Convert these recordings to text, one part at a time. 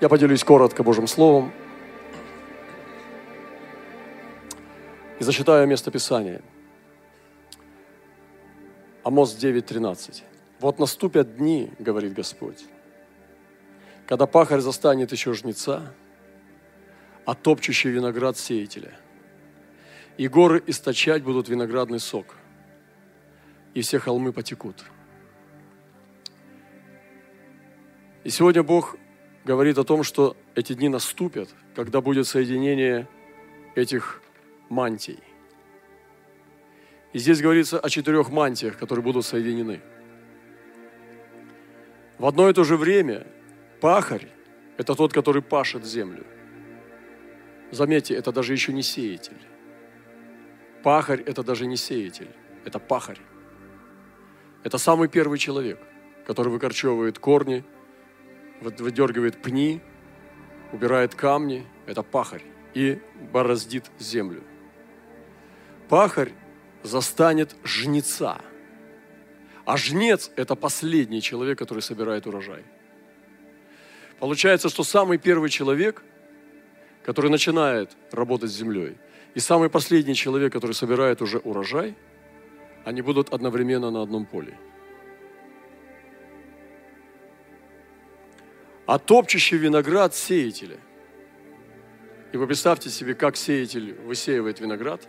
Я поделюсь коротко Божьим Словом и зачитаю место Писания. Амос 9.13. «Вот наступят дни, — говорит Господь, — когда пахарь застанет еще жнеца, а топчущий виноград сеятеля, и горы источать будут виноградный сок, и все холмы потекут». И сегодня Бог говорит о том, что эти дни наступят, когда будет соединение этих мантий. И здесь говорится о четырех мантиях, которые будут соединены. В одно и то же время пахарь – это тот, который пашет землю. Заметьте, это даже еще не сеятель. Пахарь – это даже не сеятель, это пахарь. Это самый первый человек, который выкорчевывает корни, выдергивает пни, убирает камни, это пахарь, и бороздит землю. Пахарь застанет жнеца. А жнец – это последний человек, который собирает урожай. Получается, что самый первый человек, который начинает работать с землей, и самый последний человек, который собирает уже урожай, они будут одновременно на одном поле – а топчущий виноград сеятеля. И вы представьте себе, как сеятель высеивает виноград,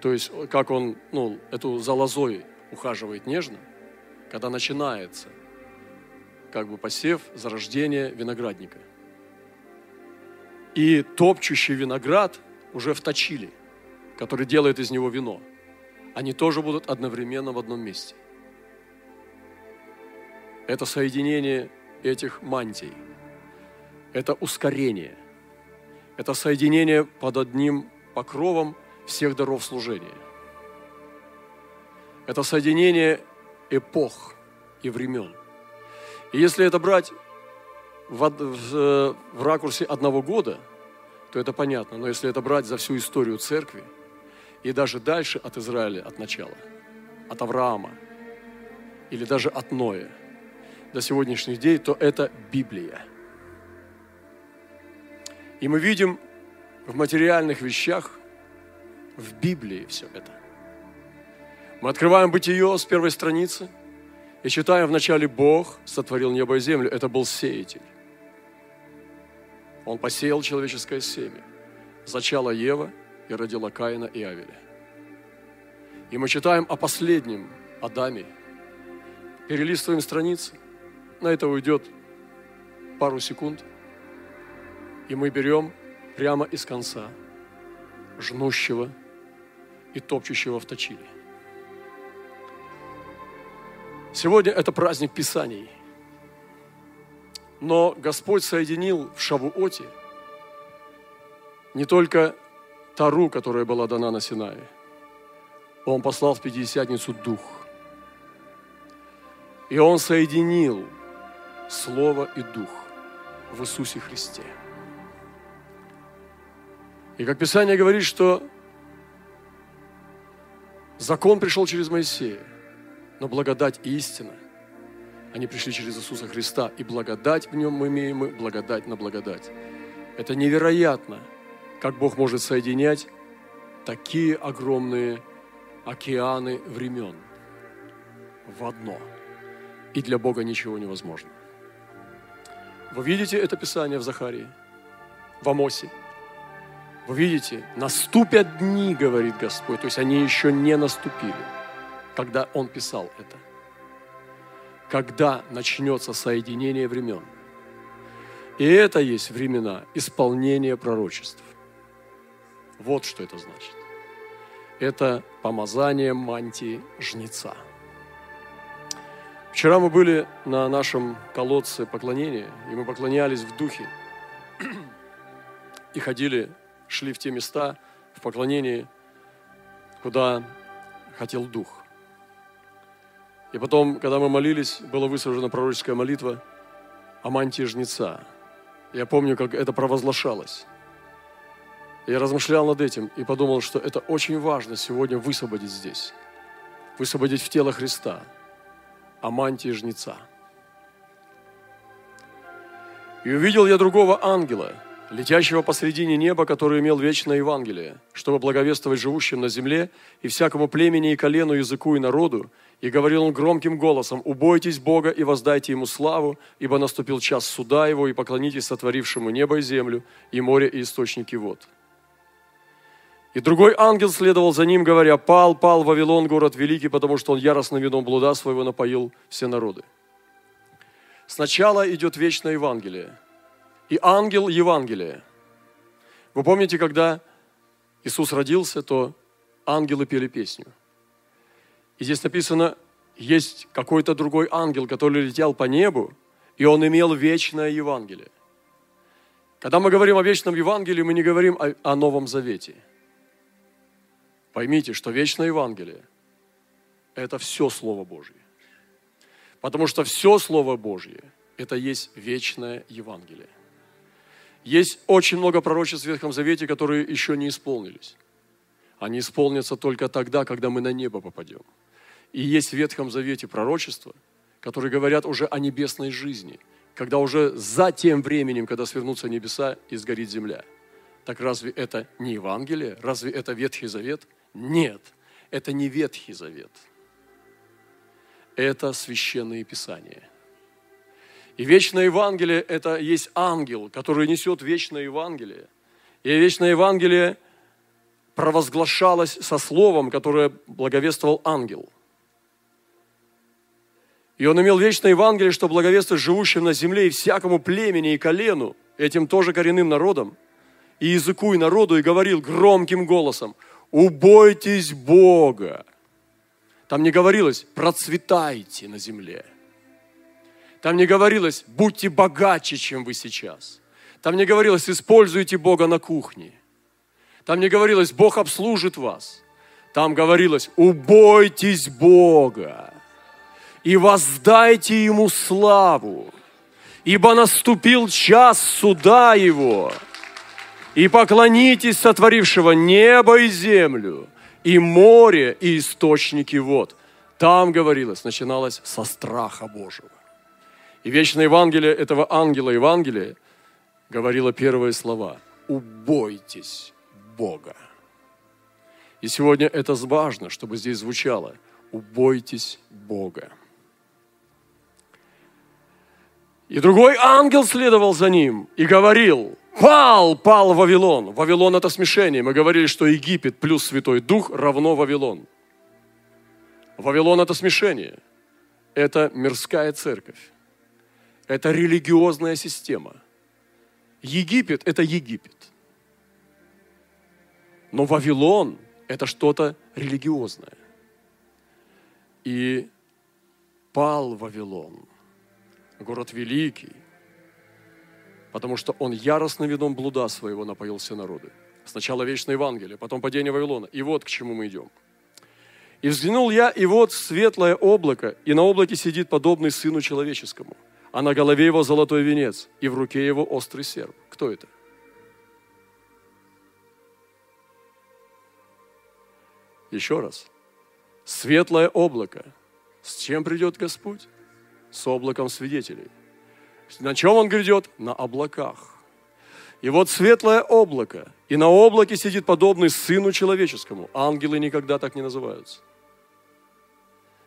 то есть как он ну, эту залозой ухаживает нежно, когда начинается как бы посев, зарождение виноградника. И топчущий виноград уже вточили, который делает из него вино. Они тоже будут одновременно в одном месте. Это соединение этих мантий. Это ускорение. Это соединение под одним покровом всех даров служения. Это соединение эпох и времен. И если это брать в, в, в ракурсе одного года, то это понятно. Но если это брать за всю историю церкви, и даже дальше от Израиля, от начала, от Авраама, или даже от Ноя – до сегодняшних дней, то это Библия. И мы видим в материальных вещах, в Библии все это. Мы открываем Бытие с первой страницы и читаем в начале Бог сотворил небо и землю. Это был сеятель. Он посеял человеческое семя. Зачала Ева и родила Каина и Авеля. И мы читаем о последнем Адаме. Перелистываем страницы – на это уйдет пару секунд, и мы берем прямо из конца жнущего и топчущего в точиле. Сегодня это праздник Писаний. Но Господь соединил в Шавуоте не только Тару, которая была дана на Синае. Он послал в Пятидесятницу Дух. И Он соединил Слово и Дух в Иисусе Христе. И как Писание говорит, что закон пришел через Моисея, но благодать и истина, они пришли через Иисуса Христа, и благодать в нем мы имеем, мы благодать на благодать. Это невероятно, как Бог может соединять такие огромные океаны времен в одно. И для Бога ничего невозможно. Вы видите это Писание в Захарии, в Амосе? Вы видите, наступят дни, говорит Господь, то есть они еще не наступили, когда Он писал это. Когда начнется соединение времен. И это есть времена исполнения пророчеств. Вот что это значит. Это помазание мантии жнеца – Вчера мы были на нашем колодце поклонения, и мы поклонялись в духе. И ходили, шли в те места в поклонении, куда хотел дух. И потом, когда мы молились, была высажена пророческая молитва о мантии жнеца. Я помню, как это провозглашалось. Я размышлял над этим и подумал, что это очень важно сегодня высвободить здесь. Высвободить в тело Христа – о мантии жнеца. И увидел я другого ангела, летящего посредине неба, который имел вечное Евангелие, чтобы благовествовать живущим на земле и всякому племени и колену, языку и народу, и говорил он громким голосом, «Убойтесь Бога и воздайте Ему славу, ибо наступил час суда Его, и поклонитесь сотворившему небо и землю, и море, и источники вод». И другой ангел следовал за ним, говоря, «Пал, пал Вавилон, город великий, потому что он яростным вином блуда своего напоил все народы». Сначала идет вечное Евангелие, и ангел Евангелия. Вы помните, когда Иисус родился, то ангелы пели песню – и здесь написано, есть какой-то другой ангел, который летел по небу, и он имел вечное Евангелие. Когда мы говорим о вечном Евангелии, мы не говорим о, о Новом Завете. Поймите, что вечное Евангелие – это все Слово Божье. Потому что все Слово Божье – это есть вечное Евангелие. Есть очень много пророчеств в Ветхом Завете, которые еще не исполнились. Они исполнятся только тогда, когда мы на небо попадем – и есть в Ветхом Завете пророчества, которые говорят уже о небесной жизни, когда уже за тем временем, когда свернутся небеса и сгорит земля. Так разве это не Евангелие? Разве это Ветхий Завет? Нет, это не Ветхий Завет. Это священные писания. И вечное Евангелие – это есть ангел, который несет вечное Евангелие. И вечное Евангелие провозглашалось со словом, которое благовествовал ангел – и он имел вечное Евангелие, что благовествовать живущим на земле и всякому племени и колену, этим тоже коренным народом, и языку и народу, и говорил громким голосом, убойтесь Бога. Там не говорилось, процветайте на земле. Там не говорилось, будьте богаче, чем вы сейчас. Там не говорилось, используйте Бога на кухне. Там не говорилось, Бог обслужит вас. Там говорилось, убойтесь Бога и воздайте Ему славу, ибо наступил час суда Его, и поклонитесь сотворившего небо и землю, и море, и источники вод. Там говорилось, начиналось со страха Божьего. И вечное Евангелие этого ангела Евангелия говорило первые слова. «Убойтесь Бога». И сегодня это важно, чтобы здесь звучало. «Убойтесь Бога». И другой ангел следовал за ним и говорил, пал, пал Вавилон. Вавилон это смешение. Мы говорили, что Египет плюс Святой Дух равно Вавилон. Вавилон это смешение. Это мирская церковь. Это религиозная система. Египет это Египет. Но Вавилон это что-то религиозное. И пал Вавилон – город великий, потому что он яростным видом блуда своего напоил все народы. Сначала вечное Евангелие, потом падение Вавилона. И вот к чему мы идем. «И взглянул я, и вот светлое облако, и на облаке сидит подобный Сыну Человеческому, а на голове его золотой венец, и в руке его острый серп». Кто это? Еще раз. Светлое облако. С чем придет Господь? с облаком свидетелей. На чем он грядет? На облаках. И вот светлое облако, и на облаке сидит подобный Сыну Человеческому. Ангелы никогда так не называются.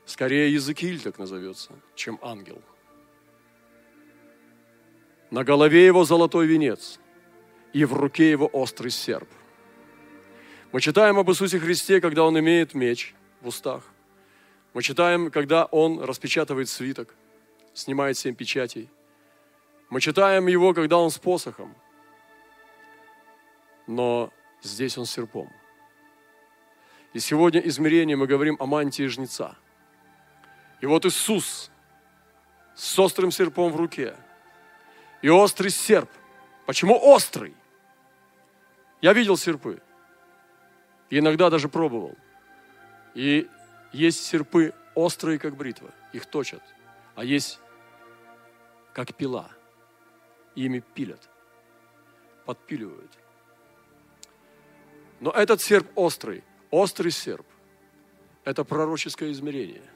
Скорее Языкиль так назовется, чем ангел. На голове его золотой венец, и в руке его острый серп. Мы читаем об Иисусе Христе, когда Он имеет меч в устах. Мы читаем, когда Он распечатывает свиток – снимает семь печатей. Мы читаем его, когда он с посохом. Но здесь он с серпом. И сегодня измерение мы говорим о мантии жнеца. И вот Иисус с острым серпом в руке. И острый серп. Почему острый? Я видел серпы. И иногда даже пробовал. И есть серпы острые, как бритва. Их точат. А есть как пила. Ими пилят, подпиливают. Но этот серп острый, острый серп, это пророческое измерение.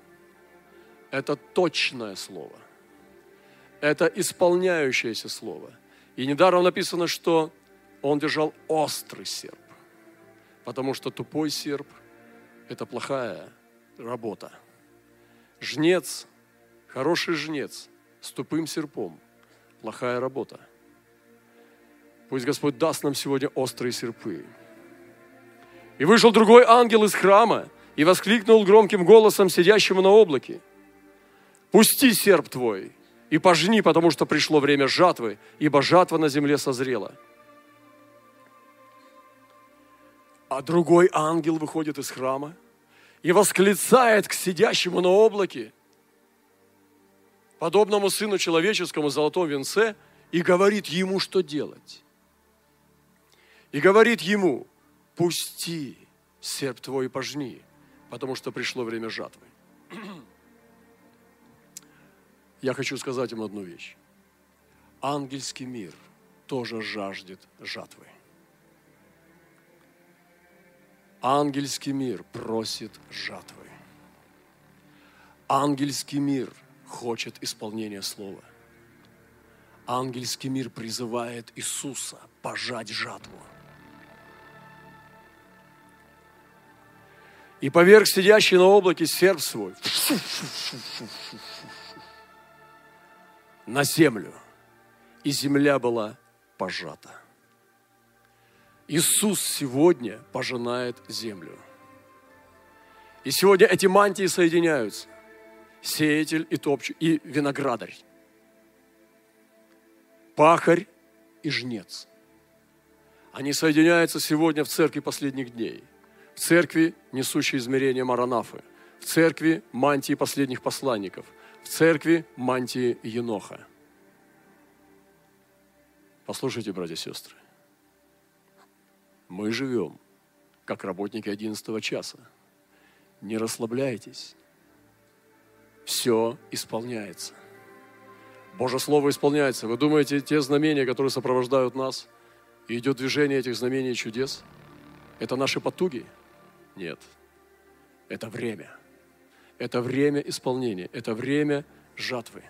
Это точное слово. Это исполняющееся слово. И недаром написано, что он держал острый серп. Потому что тупой серп – это плохая работа. Жнец, хороший жнец с тупым серпом – плохая работа. Пусть Господь даст нам сегодня острые серпы. И вышел другой ангел из храма и воскликнул громким голосом сидящему на облаке. «Пусти серп твой и пожни, потому что пришло время жатвы, ибо жатва на земле созрела». А другой ангел выходит из храма и восклицает к сидящему на облаке, подобному сыну человеческому золотом венце, и говорит ему, что делать. И говорит ему, пусти серп твой и пожни, потому что пришло время жатвы. Я хочу сказать им одну вещь. Ангельский мир тоже жаждет жатвы. Ангельский мир просит жатвы. Ангельский мир хочет исполнения слова. Ангельский мир призывает Иисуса пожать жатву. И поверх сидящий на облаке серп свой на землю. И земля была пожата. Иисус сегодня пожинает землю. И сегодня эти мантии соединяются. Сеятель и топчу, и виноградарь. Пахарь и жнец. Они соединяются сегодня в церкви последних дней. В церкви, несущей измерение Маранафы. В церкви мантии последних посланников. В церкви мантии Еноха. Послушайте, братья и сестры. Мы живем, как работники 11 часа. Не расслабляйтесь. Все исполняется. Божье Слово исполняется. Вы думаете, те знамения, которые сопровождают нас, и идет движение этих знамений и чудес, это наши потуги? Нет. Это время. Это время исполнения. Это время жатвы.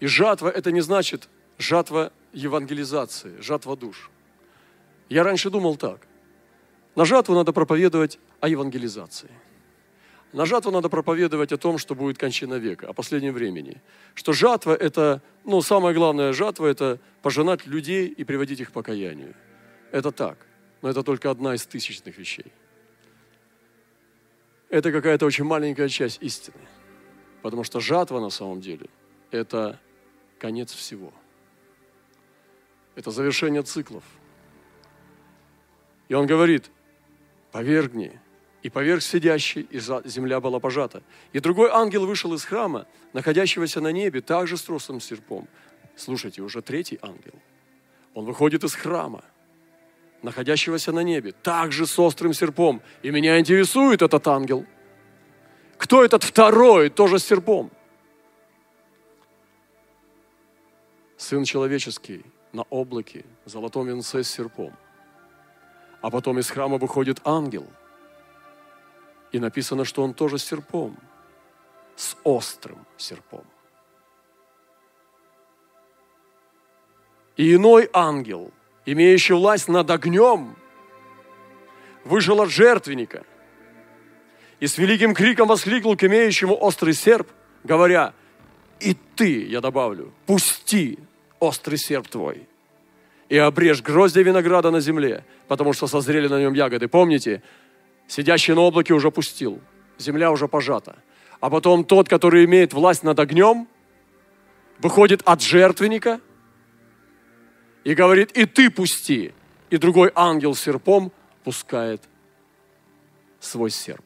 И жатва – это не значит жатва евангелизации, жатва душ. Я раньше думал так. На жатву надо проповедовать о евангелизации. На жатву надо проповедовать о том, что будет кончина века, о последнем времени. Что жатва – это, ну, самая главная жатва – это пожинать людей и приводить их к покаянию. Это так, но это только одна из тысячных вещей. Это какая-то очень маленькая часть истины. Потому что жатва на самом деле – это конец всего. Это завершение циклов – и он говорит, повергни. И поверх сидящий, и земля была пожата. И другой ангел вышел из храма, находящегося на небе, также с тросом серпом. Слушайте, уже третий ангел. Он выходит из храма, находящегося на небе, также с острым серпом. И меня интересует этот ангел. Кто этот второй, тоже с серпом? Сын человеческий на облаке, золотом венце с серпом. А потом из храма выходит ангел. И написано, что он тоже серпом, с острым серпом. И иной ангел, имеющий власть над огнем, вышел от жертвенника и с великим криком воскликнул к имеющему острый серп, говоря, и ты, я добавлю, пусти острый серп твой и обрежь гроздья винограда на земле, потому что созрели на нем ягоды. Помните, сидящий на облаке уже пустил, земля уже пожата. А потом тот, который имеет власть над огнем, выходит от жертвенника и говорит, и ты пусти. И другой ангел серпом пускает свой серп.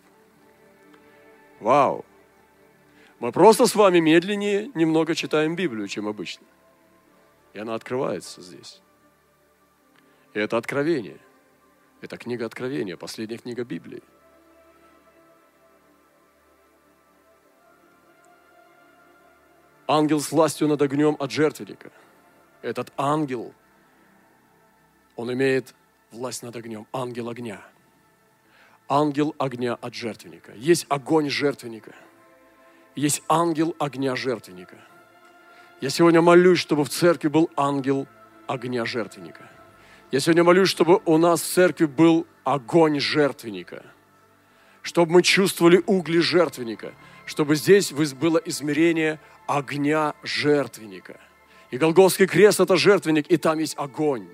Вау! Мы просто с вами медленнее немного читаем Библию, чем обычно. И она открывается здесь. И это откровение. Это книга Откровения, последняя книга Библии. Ангел с властью над огнем от жертвенника. Этот ангел, он имеет власть над огнем. Ангел огня. Ангел огня от жертвенника. Есть огонь жертвенника. Есть ангел огня жертвенника. Я сегодня молюсь, чтобы в церкви был ангел огня жертвенника. Я сегодня молюсь, чтобы у нас в церкви был огонь жертвенника. Чтобы мы чувствовали угли жертвенника. Чтобы здесь было измерение огня жертвенника. И Голгофский крест – это жертвенник, и там есть огонь.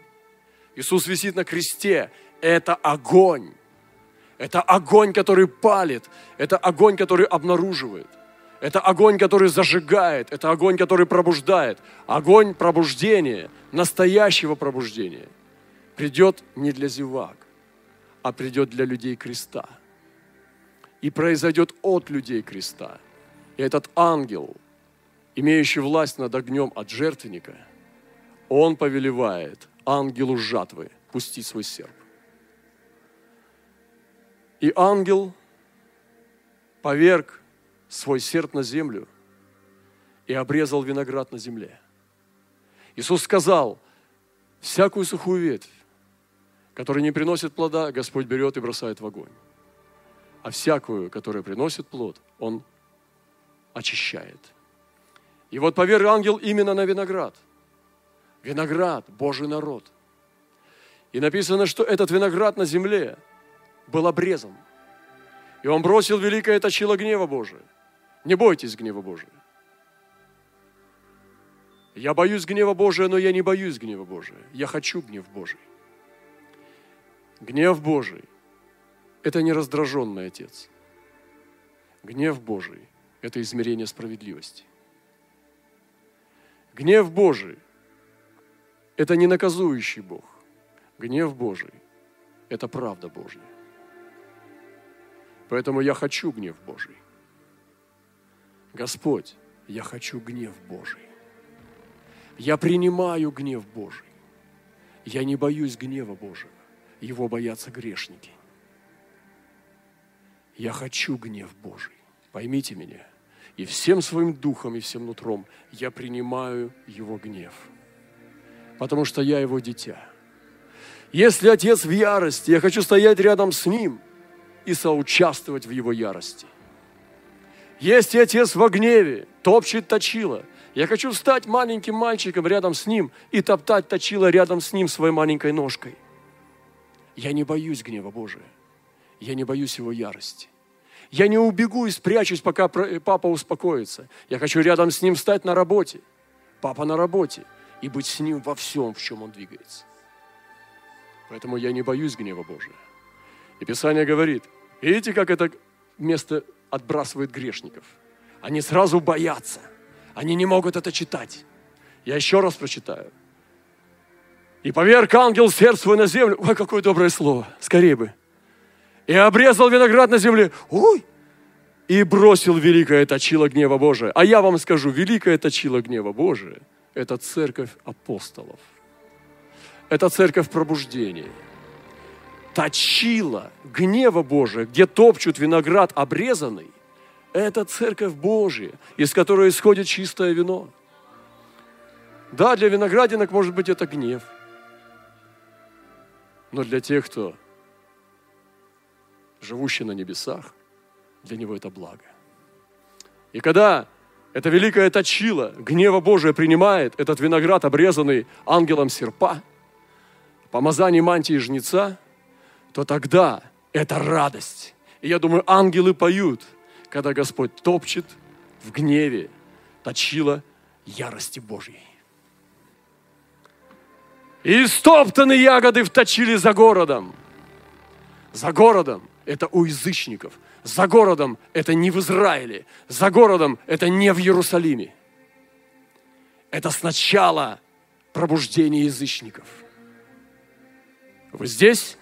Иисус висит на кресте. Это огонь. Это огонь, который палит. Это огонь, который обнаруживает. Это огонь, который зажигает. Это огонь, который пробуждает. Огонь пробуждения, настоящего пробуждения, придет не для зевак, а придет для людей креста. И произойдет от людей креста. И этот ангел, имеющий власть над огнем от жертвенника, он повелевает ангелу жатвы пустить свой серп. И ангел поверг свой серп на землю и обрезал виноград на земле. Иисус сказал, всякую сухую ветвь, которая не приносит плода, Господь берет и бросает в огонь. А всякую, которая приносит плод, Он очищает. И вот поверг ангел именно на виноград. Виноград, Божий народ. И написано, что этот виноград на земле – был обрезан. И он бросил великое точило гнева Божия. Не бойтесь гнева Божия. Я боюсь гнева Божия, но я не боюсь гнева Божия. Я хочу гнев Божий. Гнев Божий – это не раздраженный Отец. Гнев Божий – это измерение справедливости. Гнев Божий – это не наказующий Бог. Гнев Божий – это правда Божья. Поэтому я хочу гнев Божий. Господь, я хочу гнев Божий. Я принимаю гнев Божий. Я не боюсь гнева Божьего. Его боятся грешники. Я хочу гнев Божий. Поймите меня. И всем своим духом, и всем нутром я принимаю Его гнев. Потому что я Его дитя. Если Отец в ярости, я хочу стоять рядом с Ним – и соучаствовать в его ярости. Есть и отец во гневе, топчет точила. Я хочу стать маленьким мальчиком рядом с ним и топтать точила рядом с ним своей маленькой ножкой. Я не боюсь гнева Божия. Я не боюсь его ярости. Я не убегу и спрячусь, пока папа успокоится. Я хочу рядом с ним стать на работе. Папа на работе. И быть с ним во всем, в чем он двигается. Поэтому я не боюсь гнева Божия. И Писание говорит, видите, как это место отбрасывает грешников? Они сразу боятся. Они не могут это читать. Я еще раз прочитаю. И поверг ангел сердце свой на землю. Ой, какое доброе слово. Скорее бы. И обрезал виноград на земле. Ой! И бросил великое точило гнева Божия. А я вам скажу, великое точило гнева Божия – это церковь апостолов. Это церковь пробуждения – точила гнева Божия, где топчут виноград обрезанный, это церковь Божья, из которой исходит чистое вино. Да, для виноградинок, может быть, это гнев. Но для тех, кто живущий на небесах, для него это благо. И когда это великое точило гнева Божия принимает этот виноград, обрезанный ангелом серпа, помазание мантии жнеца – то тогда это радость. И я думаю, ангелы поют, когда Господь топчет в гневе точила ярости Божьей. И стоптаны ягоды вточили за городом. За городом это у язычников. За городом это не в Израиле. За городом это не в Иерусалиме. Это сначала пробуждение язычников. Вы здесь?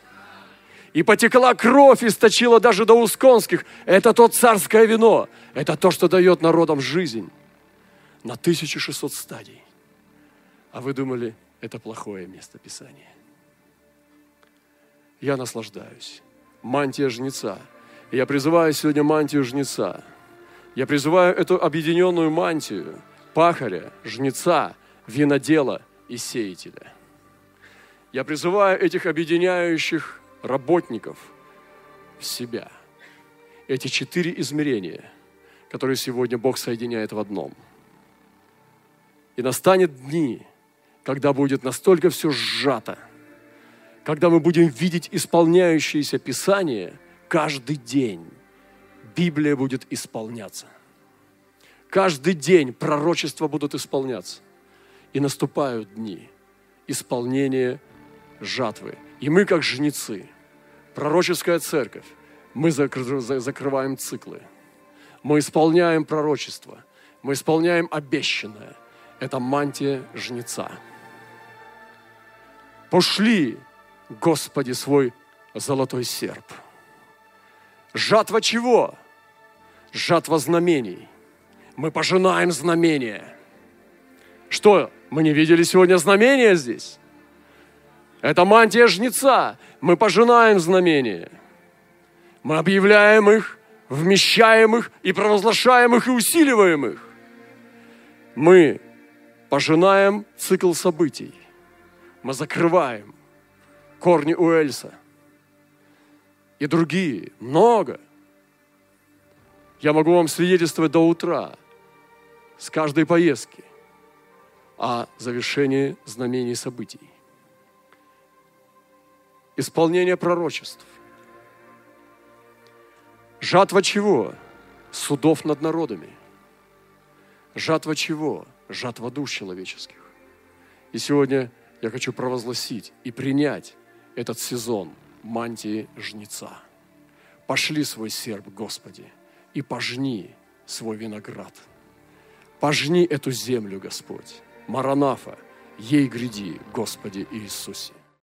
и потекла кровь, источила даже до усконских. Это то царское вино. Это то, что дает народам жизнь на 1600 стадий. А вы думали, это плохое место Писания. Я наслаждаюсь. Мантия жнеца. Я призываю сегодня мантию жнеца. Я призываю эту объединенную мантию пахаря, жнеца, винодела и сеятеля. Я призываю этих объединяющих работников в себя. Эти четыре измерения, которые сегодня Бог соединяет в одном. И настанет дни, когда будет настолько все сжато, когда мы будем видеть исполняющееся Писание каждый день. Библия будет исполняться. Каждый день пророчества будут исполняться. И наступают дни исполнения жатвы. И мы, как жнецы, пророческая церковь, мы закрываем циклы. Мы исполняем пророчество. Мы исполняем обещанное. Это мантия жнеца. Пошли, Господи, свой золотой серп. Жатва чего? Жатва знамений. Мы пожинаем знамения. Что, мы не видели сегодня знамения здесь? Это мантия жнеца. Мы пожинаем знамения. Мы объявляем их, вмещаем их и провозглашаем их и усиливаем их. Мы пожинаем цикл событий. Мы закрываем корни Уэльса и другие, много. Я могу вам свидетельствовать до утра с каждой поездки о завершении знамений событий. Исполнение пророчеств. Жатва чего? Судов над народами. Жатва чего? Жатва душ человеческих. И сегодня я хочу провозгласить и принять этот сезон мантии жнеца. Пошли свой серп, Господи, и пожни свой виноград. Пожни эту землю, Господь. Маранафа, ей гряди, Господи Иисусе.